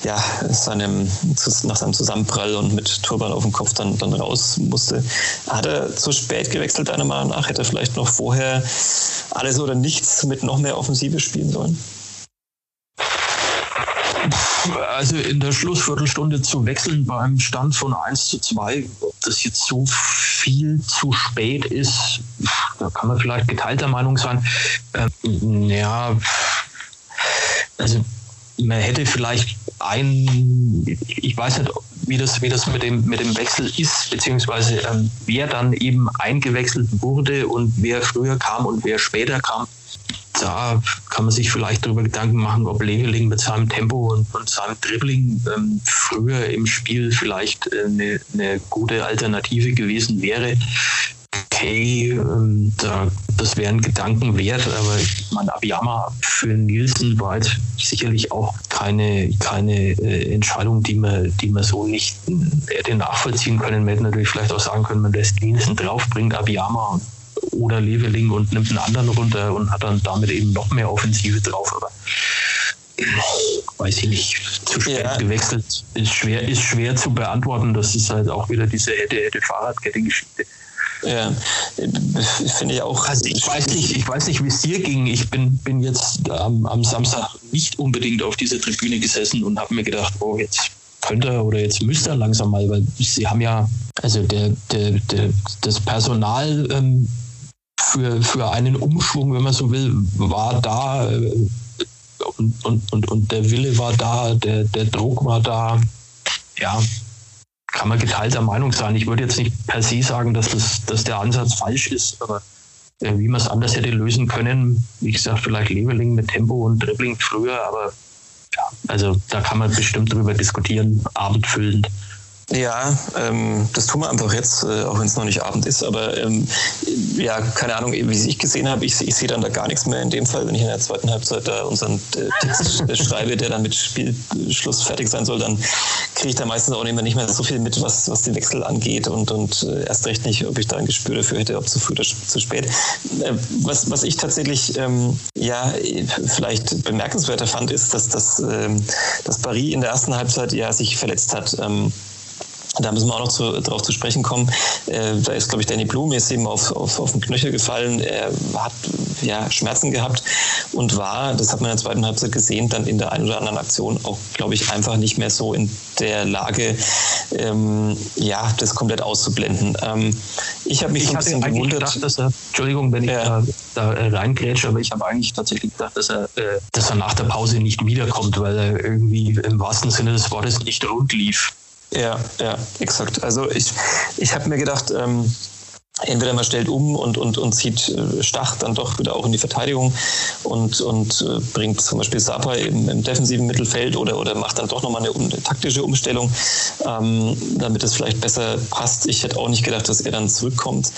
ja, seinem, nach seinem Zusammenprall und mit Turban auf dem Kopf dann, dann raus musste. Hat er zu spät gewechselt, deiner Meinung nach? Hätte er vielleicht noch vorher alles oder nichts mit noch mehr Offensive spielen sollen? Also in der Schlussviertelstunde zu wechseln beim Stand von 1 zu 2, ob das jetzt so viel zu spät ist, da kann man vielleicht geteilter Meinung sein. Ähm, ja, also man hätte vielleicht ein, ich weiß nicht, wie das, wie das mit, dem, mit dem Wechsel ist, beziehungsweise ähm, wer dann eben eingewechselt wurde und wer früher kam und wer später kam da kann man sich vielleicht darüber Gedanken machen, ob Leveling mit seinem Tempo und, und seinem Dribbling ähm, früher im Spiel vielleicht äh, eine, eine gute Alternative gewesen wäre. Okay, ähm, da, das wären Gedanken wert, aber ich meine, Abiyama für Nielsen war jetzt sicherlich auch keine, keine äh, Entscheidung, die man, die man so nicht äh, hätte nachvollziehen können. Man hätte natürlich vielleicht auch sagen können, man lässt Nielsen drauf, bringt Abiyama und oder Leveling und nimmt einen anderen runter und hat dann damit eben noch mehr Offensive drauf. Aber weiß ich nicht, zu spät ja. gewechselt ist schwer, ist schwer zu beantworten. Das ist halt auch wieder diese hätte, hätte Fahrradkette-Geschichte. Ja, finde ich auch. Also ich weiß nicht, ich weiß nicht, wie es dir ging. Ich bin, bin jetzt am, am Samstag nicht unbedingt auf dieser Tribüne gesessen und habe mir gedacht, oh, jetzt könnte oder jetzt müsste er langsam mal, weil sie haben ja, also der, der, der das Personal ähm, für, für einen Umschwung, wenn man so will, war da äh, und, und, und, und der Wille war da, der, der Druck war da. Ja, kann man geteilter Meinung sein. Ich würde jetzt nicht per se sagen, dass, das, dass der Ansatz falsch ist, aber äh, wie man es anders hätte lösen können, wie gesagt, vielleicht Leveling mit Tempo und Dribbling früher, aber ja, also da kann man bestimmt drüber diskutieren, abendfüllend. Ja, ähm, das tun wir einfach jetzt, äh, auch wenn es noch nicht Abend ist. Aber ähm, ja, keine Ahnung, wie ich gesehen habe, ich, ich sehe dann da gar nichts mehr in dem Fall, wenn ich in der zweiten Halbzeit da unseren äh, Text äh, schreibe, der dann mit Spielschluss fertig sein soll, dann kriege ich da meistens auch nicht mehr, nicht mehr so viel mit, was, was den Wechsel angeht und, und äh, erst recht nicht, ob ich da ein Gespür dafür hätte, ob zu früh oder zu spät. Äh, was, was ich tatsächlich ähm, ja vielleicht bemerkenswerter fand, ist, dass, dass, ähm, dass Paris in der ersten Halbzeit ja sich verletzt hat. Da müssen wir auch noch zu, darauf zu sprechen kommen. Äh, da ist, glaube ich, Danny Blum jetzt eben auf, auf, auf den Knöchel gefallen. Er hat ja Schmerzen gehabt und war, das hat man in der zweiten Halbzeit gesehen, dann in der einen oder anderen Aktion auch, glaube ich, einfach nicht mehr so in der Lage, ähm, ja, das komplett auszublenden. Ähm, ich habe mich ich so ein bisschen gewundert. Gedacht, dass er, Entschuldigung, wenn ich ja. da, da reingrätsche, aber ich habe eigentlich tatsächlich gedacht, dass er, äh, dass er nach der Pause nicht wiederkommt, weil er irgendwie im wahrsten Sinne des Wortes nicht rund lief. Ja, ja, exakt. Also ich, ich habe mir gedacht, ähm, entweder man stellt um und, und, und zieht äh, Stach dann doch wieder auch in die Verteidigung und, und äh, bringt zum Beispiel Sapa im, im defensiven Mittelfeld oder, oder macht dann doch nochmal eine, eine taktische Umstellung, ähm, damit es vielleicht besser passt. Ich hätte auch nicht gedacht, dass er dann zurückkommt.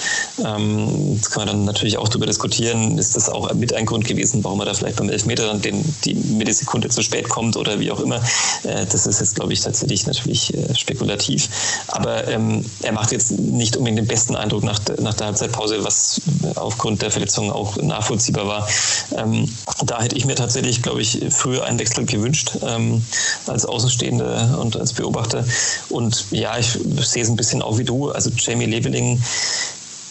Ähm, das kann man dann natürlich auch darüber diskutieren. Ist das auch mit ein Grund gewesen, warum er da vielleicht beim Elfmeter dann den, die Millisekunde zu spät kommt oder wie auch immer. Äh, das ist jetzt, glaube ich, tatsächlich natürlich äh, spekulativ. Aber ähm, er macht jetzt nicht unbedingt den besten Eindruck nach nach der Halbzeitpause, was aufgrund der Verletzung auch nachvollziehbar war. Ähm, da hätte ich mir tatsächlich, glaube ich, früher einen Wechsel gewünscht ähm, als Außenstehender und als Beobachter. Und ja, ich sehe es ein bisschen auch wie du. Also Jamie Leveling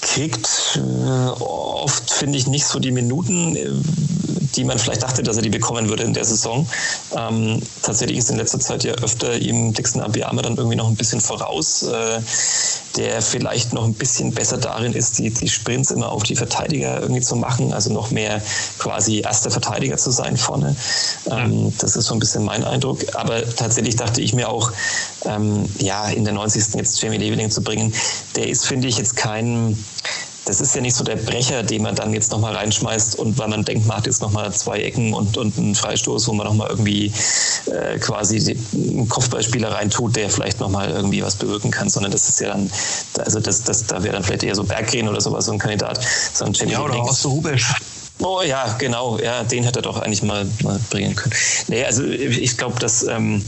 kriegt äh, oft, finde ich, nicht so die Minuten, äh, die man vielleicht dachte, dass er die bekommen würde in der Saison. Ähm, tatsächlich ist in letzter Zeit ja öfter ihm Dixon Abiyama dann irgendwie noch ein bisschen voraus, äh, der vielleicht noch ein bisschen besser darin ist, die, die Sprints immer auf die Verteidiger irgendwie zu machen, also noch mehr quasi erster Verteidiger zu sein vorne. Ähm, das ist so ein bisschen mein Eindruck. Aber tatsächlich dachte ich mir auch, ähm, ja, in der 90. jetzt Jamie Leveling zu bringen, der ist, finde ich, jetzt kein das ist ja nicht so der Brecher, den man dann jetzt nochmal reinschmeißt und weil man denkt, man hat jetzt nochmal zwei Ecken und, und einen Freistoß, wo man nochmal irgendwie äh, quasi einen Kopfballspieler reintut, der vielleicht nochmal irgendwie was bewirken kann, sondern das ist ja dann, also das, das, da wäre dann vielleicht eher so Berggren oder sowas, so ein Kandidat. Sondern ja, oder auch so Rubisch. Oh ja, genau, ja, den hätte er doch eigentlich mal, mal bringen können. Nee, also ich glaube, dass ähm,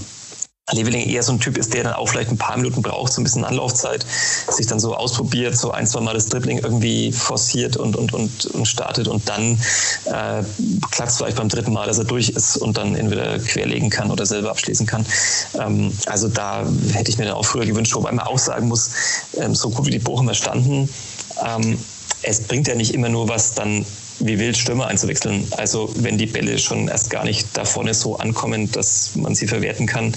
Leveling eher so ein Typ ist, der dann auch vielleicht ein paar Minuten braucht, so ein bisschen Anlaufzeit, sich dann so ausprobiert, so ein, zwei Mal das Dribbling irgendwie forciert und, und, und, und startet und dann äh, klappt es vielleicht beim dritten Mal, dass er durch ist und dann entweder querlegen kann oder selber abschließen kann. Ähm, also da hätte ich mir dann auch früher gewünscht, wobei man auch sagen muss, ähm, so gut wie die Bochumer standen, ähm, es bringt ja nicht immer nur was, dann wie wild Stürmer einzuwechseln. Also wenn die Bälle schon erst gar nicht da vorne so ankommen, dass man sie verwerten kann,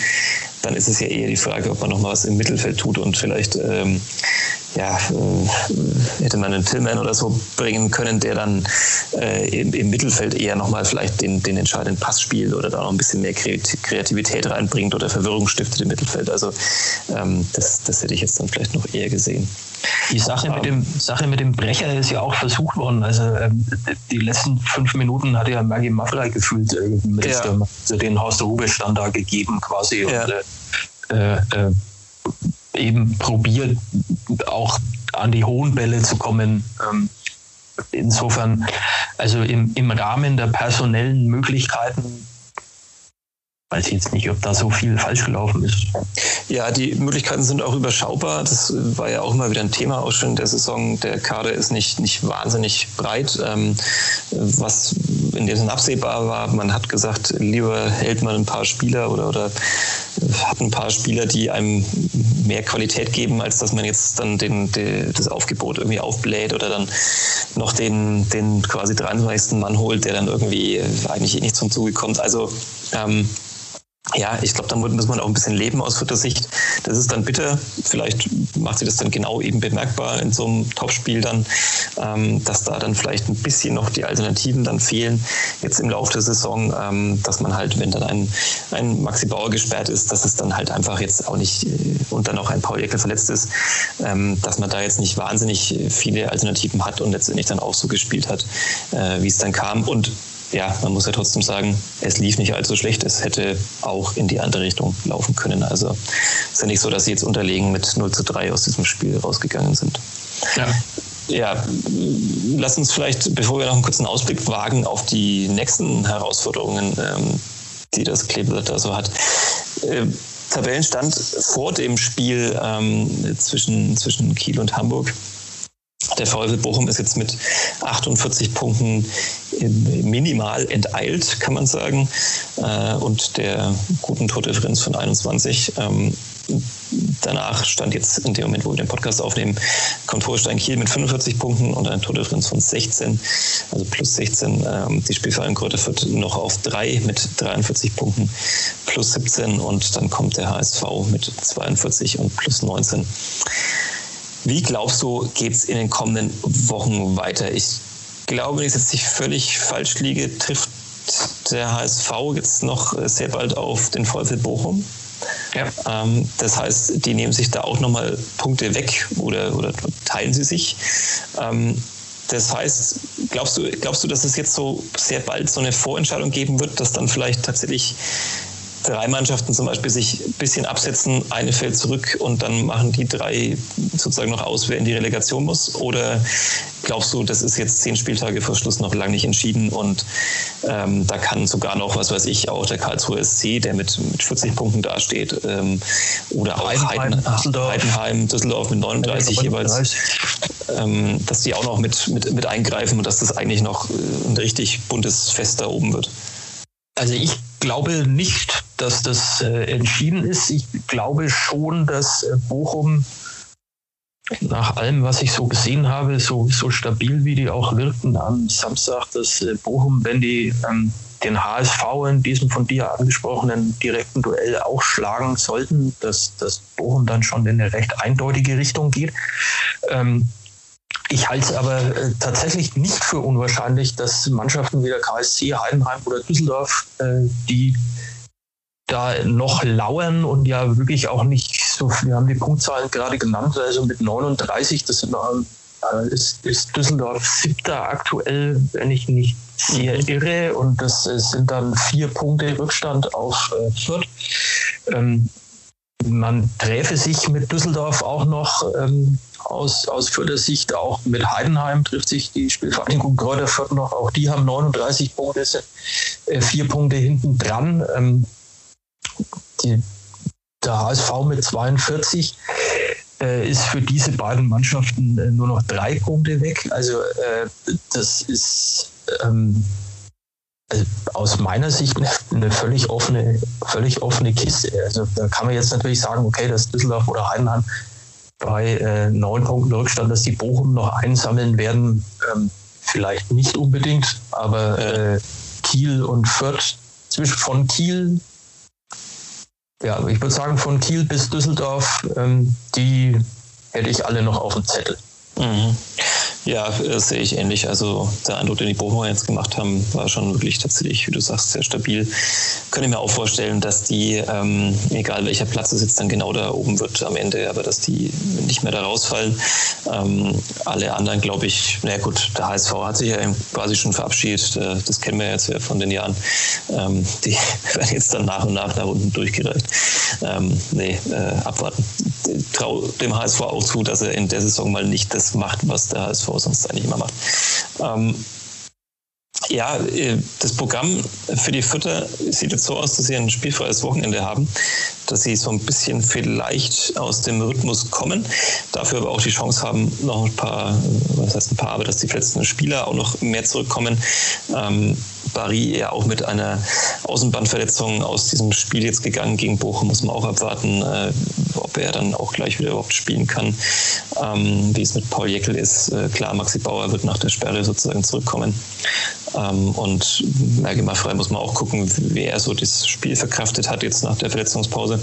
dann ist es ja eher die Frage, ob man noch mal was im Mittelfeld tut und vielleicht ähm, ja, äh, hätte man einen Tillman oder so bringen können, der dann äh, im, im, Mittelfeld eher nochmal vielleicht den, den entscheidenden Pass spielt oder da noch ein bisschen mehr Kreativität reinbringt oder Verwirrung stiftet im Mittelfeld. Also ähm, das, das hätte ich jetzt dann vielleicht noch eher gesehen. Die Sache mit dem Sache mit dem Brecher ist ja auch versucht worden. Also ähm, die letzten fünf Minuten hat ja Maggie Maffrey gefühlt äh, mit ja. dem, also den Horst Rubisch dann da gegeben quasi. Ja. Und, äh, äh, eben probiert, auch an die hohen Bälle zu kommen. Ähm, insofern, also im, im Rahmen der personellen Möglichkeiten weiß ich jetzt nicht, ob da so viel falsch gelaufen ist. Ja, die Möglichkeiten sind auch überschaubar. Das war ja auch immer wieder ein Thema auch schon in der Saison. Der Kader ist nicht, nicht wahnsinnig breit, ähm, was in dem Sinne absehbar war. Man hat gesagt, lieber hält man ein paar Spieler oder, oder hat ein paar Spieler, die einem mehr Qualität geben, als dass man jetzt dann den, den, das Aufgebot irgendwie aufbläht oder dann noch den, den quasi 23. Mann holt, der dann irgendwie eigentlich eh nicht zum Zuge kommt. Also ähm, ja, ich glaube, da muss man auch ein bisschen leben aus vierter Sicht. Das ist dann bitter. Vielleicht macht sie das dann genau eben bemerkbar in so einem Topspiel dann, ähm, dass da dann vielleicht ein bisschen noch die Alternativen dann fehlen jetzt im Laufe der Saison, ähm, dass man halt, wenn dann ein, ein Maxi Bauer gesperrt ist, dass es dann halt einfach jetzt auch nicht äh, und dann auch ein Paul Eckel verletzt ist, ähm, dass man da jetzt nicht wahnsinnig viele Alternativen hat und letztendlich dann auch so gespielt hat, äh, wie es dann kam. Und ja, man muss ja trotzdem sagen, es lief nicht allzu schlecht. Es hätte auch in die andere Richtung laufen können. Also es ist ja nicht so, dass sie jetzt unterlegen mit 0 zu 3 aus diesem Spiel rausgegangen sind. Ja. Ja, lass uns vielleicht, bevor wir noch einen kurzen Ausblick wagen auf die nächsten Herausforderungen, ähm, die das Kleeblatt da so hat. Äh, Tabellenstand vor dem Spiel ähm, zwischen, zwischen Kiel und Hamburg der VfL Bochum ist jetzt mit 48 Punkten minimal enteilt, kann man sagen, äh, und der guten Tordifferenz von 21. Ähm, danach stand jetzt in dem Moment, wo wir den Podcast aufnehmen, kommt Holstein Kiel mit 45 Punkten und eine Tordifferenz von 16, also plus 16. Ähm, die Spielverein Kräuter wird noch auf drei mit 43 Punkten plus 17 und dann kommt der HSV mit 42 und plus 19. Wie glaubst du, geht es in den kommenden Wochen weiter? Ich glaube, wenn ich jetzt nicht völlig falsch liege, trifft der HSV jetzt noch sehr bald auf den VfL Bochum. Ja. Ähm, das heißt, die nehmen sich da auch nochmal Punkte weg oder, oder teilen sie sich. Ähm, das heißt, glaubst du, glaubst du, dass es jetzt so sehr bald so eine Vorentscheidung geben wird, dass dann vielleicht tatsächlich drei Mannschaften zum Beispiel sich ein bisschen absetzen, eine fällt zurück und dann machen die drei sozusagen noch aus, wer in die Relegation muss? Oder glaubst du, das ist jetzt zehn Spieltage vor Schluss noch lange nicht entschieden und ähm, da kann sogar noch, was weiß ich, auch der Karlsruhe SC, der mit, mit 40 Punkten dasteht, ähm, oder auch Heidenheim, Heiden, Düsseldorf. Heidenheim, Düsseldorf mit 39 jeweils, ähm, dass die auch noch mit, mit, mit eingreifen und dass das eigentlich noch äh, ein richtig buntes Fest da oben wird. Also ich glaube nicht, dass das äh, entschieden ist. Ich glaube schon, dass äh, Bochum nach allem, was ich so gesehen habe, so, so stabil wie die auch wirkten am Samstag, dass äh, Bochum, wenn die ähm, den HSV in diesem von dir angesprochenen direkten Duell auch schlagen sollten, dass, dass Bochum dann schon in eine recht eindeutige Richtung geht. Ähm, ich halte es aber tatsächlich nicht für unwahrscheinlich, dass Mannschaften wie der KSC, Heidenheim oder Düsseldorf, äh, die da noch lauern und ja wirklich auch nicht so, wir haben die Punktzahlen gerade genannt, also mit 39, das sind, äh, ist, ist Düsseldorf siebter aktuell, wenn ich nicht sehr mhm. irre, und das äh, sind dann vier Punkte Rückstand auf äh, Fürth. Ähm, man träfe sich mit Düsseldorf auch noch ähm, aus, aus Fürther Sicht. Auch mit Heidenheim trifft sich die Spielvereinigung Kräuter Fürth noch. Auch die haben 39 Punkte, sind äh, vier Punkte hinten dran. Ähm, die, der HSV mit 42 äh, ist für diese beiden Mannschaften äh, nur noch drei Punkte weg. Also äh, das ist ähm, also aus meiner Sicht eine, eine, völlig offene, völlig offene Kiste. Also da kann man jetzt natürlich sagen, okay, das Düsseldorf oder Heidenheim bei äh, neun Punkten Rückstand, dass die Bochum noch einsammeln werden, ähm, vielleicht nicht unbedingt, aber äh, Kiel und Fürth, zwischen von Kiel, ja, ich würde sagen von Kiel bis Düsseldorf, ähm, die hätte ich alle noch auf dem Zettel. Mhm. Ja, das sehe ich ähnlich. Also der Eindruck, den die Bochumer jetzt gemacht haben, war schon wirklich tatsächlich, wie du sagst, sehr stabil. Könnte ich mir auch vorstellen, dass die, ähm, egal welcher Platz es jetzt dann genau da oben wird am Ende, aber dass die nicht mehr da rausfallen. Ähm, alle anderen, glaube ich, na gut, der HSV hat sich ja quasi schon verabschiedet. Äh, das kennen wir jetzt ja von den Jahren. Ähm, die werden jetzt dann nach und nach nach unten durchgereicht. Ähm, nee, äh, abwarten. Ich traue dem HSV auch zu, dass er in der Saison mal nicht das macht, was der HSV sonst eigentlich immer macht. Ähm, ja, äh, das Programm für die Vierter sieht jetzt so aus, dass sie ein spielfreies Wochenende haben, dass sie so ein bisschen vielleicht aus dem Rhythmus kommen, dafür aber auch die Chance haben, noch ein paar, was heißt ein paar, aber dass die letzten Spieler auch noch mehr zurückkommen. Ähm, Barry eher auch mit einer Außenbandverletzung aus diesem Spiel jetzt gegangen gegen Bochum, muss man auch abwarten, äh, ob er dann auch gleich wieder überhaupt spielen kann. Ähm, wie es mit Paul Jeckel ist, äh, klar, Maxi Bauer wird nach der Sperre sozusagen zurückkommen. Ähm, und Merke mal frei muss man auch gucken, wie er so das Spiel verkraftet hat jetzt nach der Verletzungspause.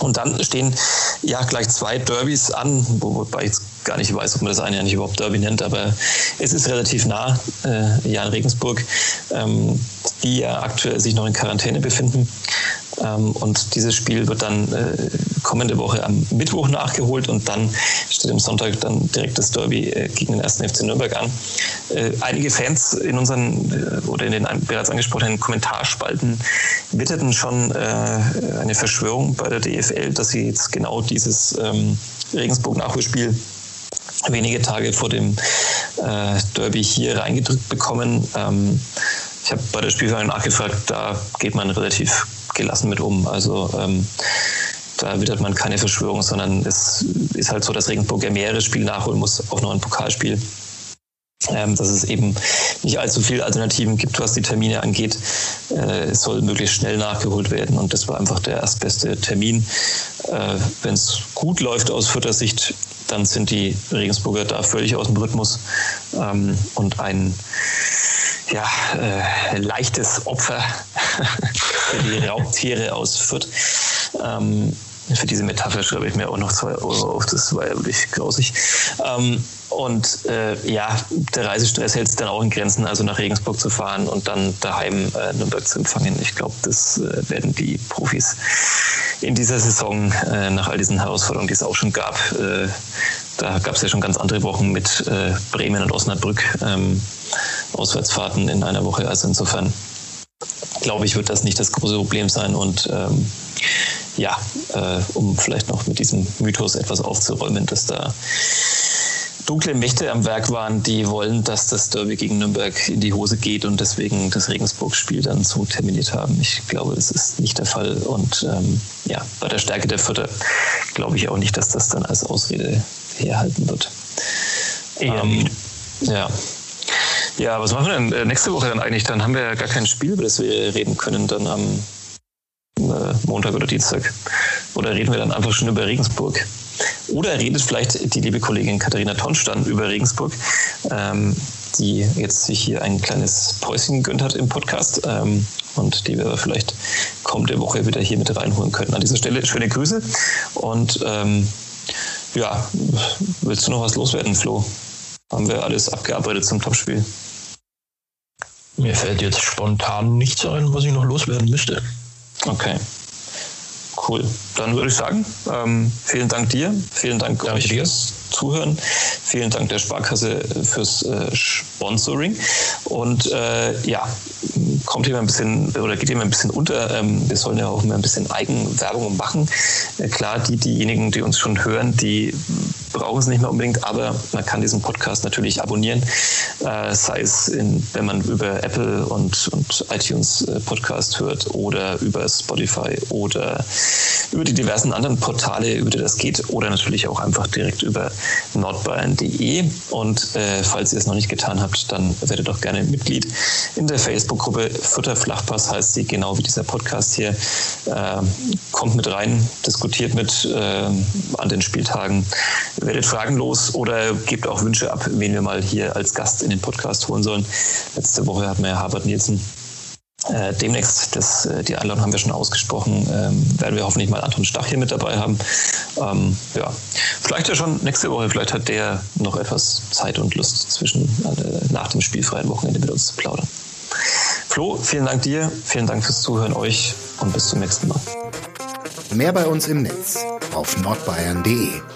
Und dann stehen ja gleich zwei Derbys an, wobei ich gar nicht weiß, ob man das eine ja nicht überhaupt Derby nennt, aber es ist relativ nah, äh, ja in Regensburg, ähm, die ja aktuell sich noch in Quarantäne befinden. Ähm, und dieses Spiel wird dann äh, kommende Woche am Mittwoch nachgeholt und dann steht am Sonntag dann direkt das Derby äh, gegen den ersten FC Nürnberg an. Äh, einige Fans in unseren oder in den bereits angesprochenen Kommentarspalten witterten schon eine Verschwörung bei der DFL, dass sie jetzt genau dieses ähm, Regensburg-Nachholspiel wenige Tage vor dem Derby hier reingedrückt bekommen. Ähm, ich habe bei der Spielvereinigung nachgefragt, da geht man relativ gelassen mit um. Also ähm, da wittert man keine Verschwörung, sondern es ist halt so, dass Regensburg ja mehrere Spiele nachholen muss, auch noch ein Pokalspiel. Ähm, dass es eben nicht allzu viele Alternativen gibt, was die Termine angeht. Äh, es soll möglichst schnell nachgeholt werden und das war einfach der erstbeste Termin. Äh, Wenn es gut läuft aus Fürther Sicht, dann sind die Regensburger da völlig aus dem Rhythmus ähm, und ein ja, äh, leichtes Opfer für die Raubtiere aus Fürth. Ähm, für diese Metapher schreibe ich mir auch noch zwei Euro auf, das war ja wirklich grausig. Ähm, Und äh, ja, der Reisestress hält sich dann auch in Grenzen, also nach Regensburg zu fahren und dann daheim äh, Nürnberg zu empfangen. Ich glaube, das äh, werden die Profis in dieser Saison äh, nach all diesen Herausforderungen, die es auch schon gab. Äh, da gab es ja schon ganz andere Wochen mit äh, Bremen und Osnabrück, ähm, Auswärtsfahrten in einer Woche. Also insofern glaube ich, wird das nicht das große Problem sein. Und ähm, ja, äh, um vielleicht noch mit diesem Mythos etwas aufzuräumen, dass da dunkle Mächte am Werk waren, die wollen, dass das Derby gegen Nürnberg in die Hose geht und deswegen das Regensburg-Spiel dann so terminiert haben. Ich glaube, das ist nicht der Fall. Und ähm, ja, bei der Stärke der Vierter glaube ich auch nicht, dass das dann als Ausrede herhalten wird. Ähm, ja. Ja, was machen wir denn äh, nächste Woche dann eigentlich? Dann haben wir ja gar kein Spiel, über das wir reden können, dann am äh, Montag oder Dienstag. Oder reden wir dann einfach schon über Regensburg? Oder redet vielleicht die liebe Kollegin Katharina Tonsch dann über Regensburg, ähm, die jetzt sich hier ein kleines Päuschen gegönnt hat im Podcast ähm, und die wir vielleicht kommende Woche wieder hier mit reinholen könnten. An dieser Stelle schöne Grüße und ähm, ja, willst du noch was loswerden, Flo? Haben wir alles abgearbeitet zum Topspiel? Mir fällt jetzt spontan nichts ein, was ich noch loswerden müsste. Okay. Cool. Dann würde ich sagen, ähm, vielen Dank dir, vielen Dank Danke euch dir. fürs Zuhören, vielen Dank der Sparkasse fürs äh, Sponsoring und äh, ja, kommt hier mal ein bisschen oder geht hier mal ein bisschen unter. Ähm, wir sollen ja auch mal ein bisschen Eigenwerbung machen. Äh, klar, die, diejenigen, die uns schon hören, die brauchen es nicht mehr unbedingt, aber man kann diesen Podcast natürlich abonnieren, äh, sei es, in, wenn man über Apple und, und iTunes äh, Podcast hört oder über Spotify oder über die diversen anderen Portale, über die das geht, oder natürlich auch einfach direkt über nordbayern.de. Und äh, falls ihr es noch nicht getan habt, dann werdet doch gerne Mitglied in der Facebook-Gruppe Futter Flachpass, heißt sie, genau wie dieser Podcast hier. Äh, kommt mit rein, diskutiert mit äh, an den Spieltagen, werdet fragenlos oder gebt auch Wünsche ab, wen wir mal hier als Gast in den Podcast holen sollen. Letzte Woche hatten wir ja Herbert Nielsen äh, demnächst, das, äh, die Einladung haben wir schon ausgesprochen, ähm, werden wir hoffentlich mal Anton Stach hier mit dabei haben. Ähm, ja, vielleicht ja schon nächste Woche, vielleicht hat der noch etwas Zeit und Lust zwischen äh, nach dem spielfreien Wochenende mit uns zu plaudern. Flo, vielen Dank dir, vielen Dank fürs Zuhören euch und bis zum nächsten Mal. Mehr bei uns im Netz auf nordbayern.de.